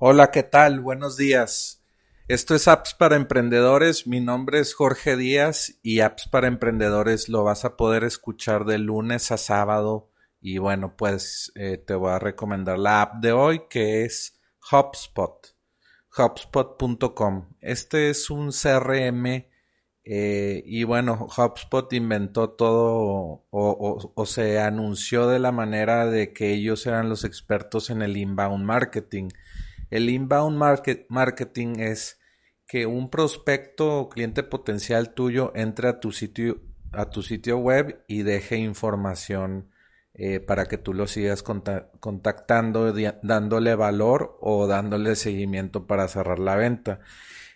Hola, ¿qué tal? Buenos días. Esto es Apps para Emprendedores. Mi nombre es Jorge Díaz y Apps para Emprendedores lo vas a poder escuchar de lunes a sábado. Y bueno, pues eh, te voy a recomendar la app de hoy que es HubSpot. HubSpot.com. Este es un CRM eh, y bueno, HubSpot inventó todo o, se anunció de la manera de que ellos eran los expertos en el inbound marketing. El inbound marketing es que un prospecto o cliente potencial tuyo entre a tu sitio, a tu sitio web y deje información eh, para que tú lo sigas contactando, dándole valor o dándole seguimiento para cerrar la venta.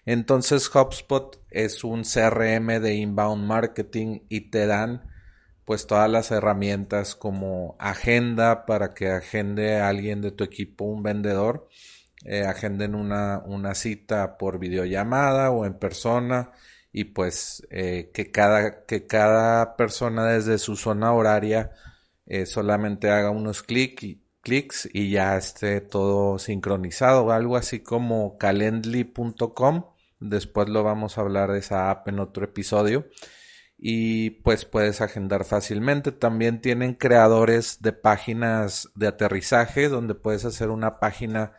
Entonces HubSpot es un CRM de inbound marketing y te dan pues todas las herramientas como agenda para que agende a alguien de tu equipo, un vendedor, eh, agenden una, una, cita por videollamada o en persona y pues eh, que, cada, que cada persona desde su zona horaria eh, solamente haga unos clics clics y ya esté todo sincronizado, algo así como calendly.com Después lo vamos a hablar de esa app en otro episodio. Y pues puedes agendar fácilmente. También tienen creadores de páginas de aterrizaje donde puedes hacer una página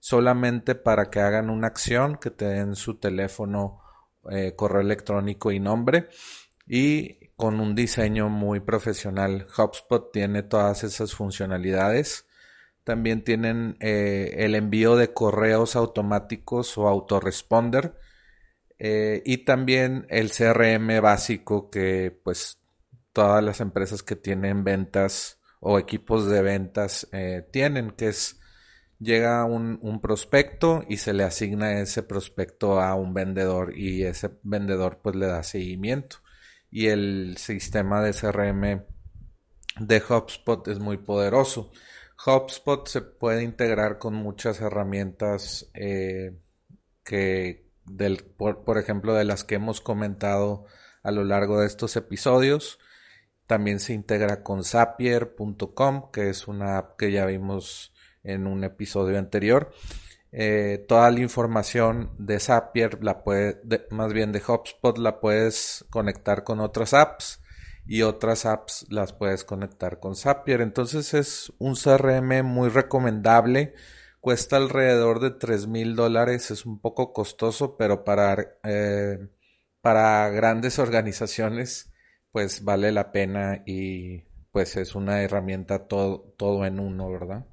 solamente para que hagan una acción, que te den su teléfono, eh, correo electrónico y nombre. Y con un diseño muy profesional. HubSpot tiene todas esas funcionalidades. También tienen eh, el envío de correos automáticos o autoresponder eh, y también el CRM básico que pues todas las empresas que tienen ventas o equipos de ventas tienen, que es llega un, un, prospecto y se le asigna ese prospecto a un vendedor y ese vendedor pues le da seguimiento. Y el sistema de CRM de HubSpot es muy poderoso. HubSpot se puede integrar con muchas herramientas eh, que, del, por, ejemplo, de las que hemos comentado a lo largo de estos episodios. También se integra con Zapier.com, que es una app que ya vimos en un episodio anterior. Eh, toda la información de Zapier, la puede, más bien de HubSpot, la puedes conectar con otras apps y otras apps las puedes conectar con Zapier. Entonces es un CRM muy recomendable Cuesta alrededor de tres mil dólares, es un poco costoso, pero para, eh, para grandes organizaciones pues vale la pena y pues es una herramienta todo, todo en uno, ¿verdad?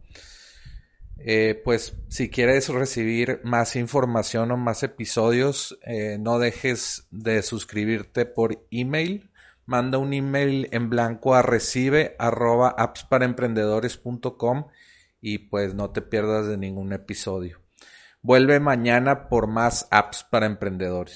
Eh, pues si quieres recibir más información o más episodios, eh, no dejes de suscribirte por email. Manda un email en blanco a recibe arroba appsparaemprendedores.com y pues no te pierdas de ningún episodio. Vuelve mañana por más apps para emprendedores.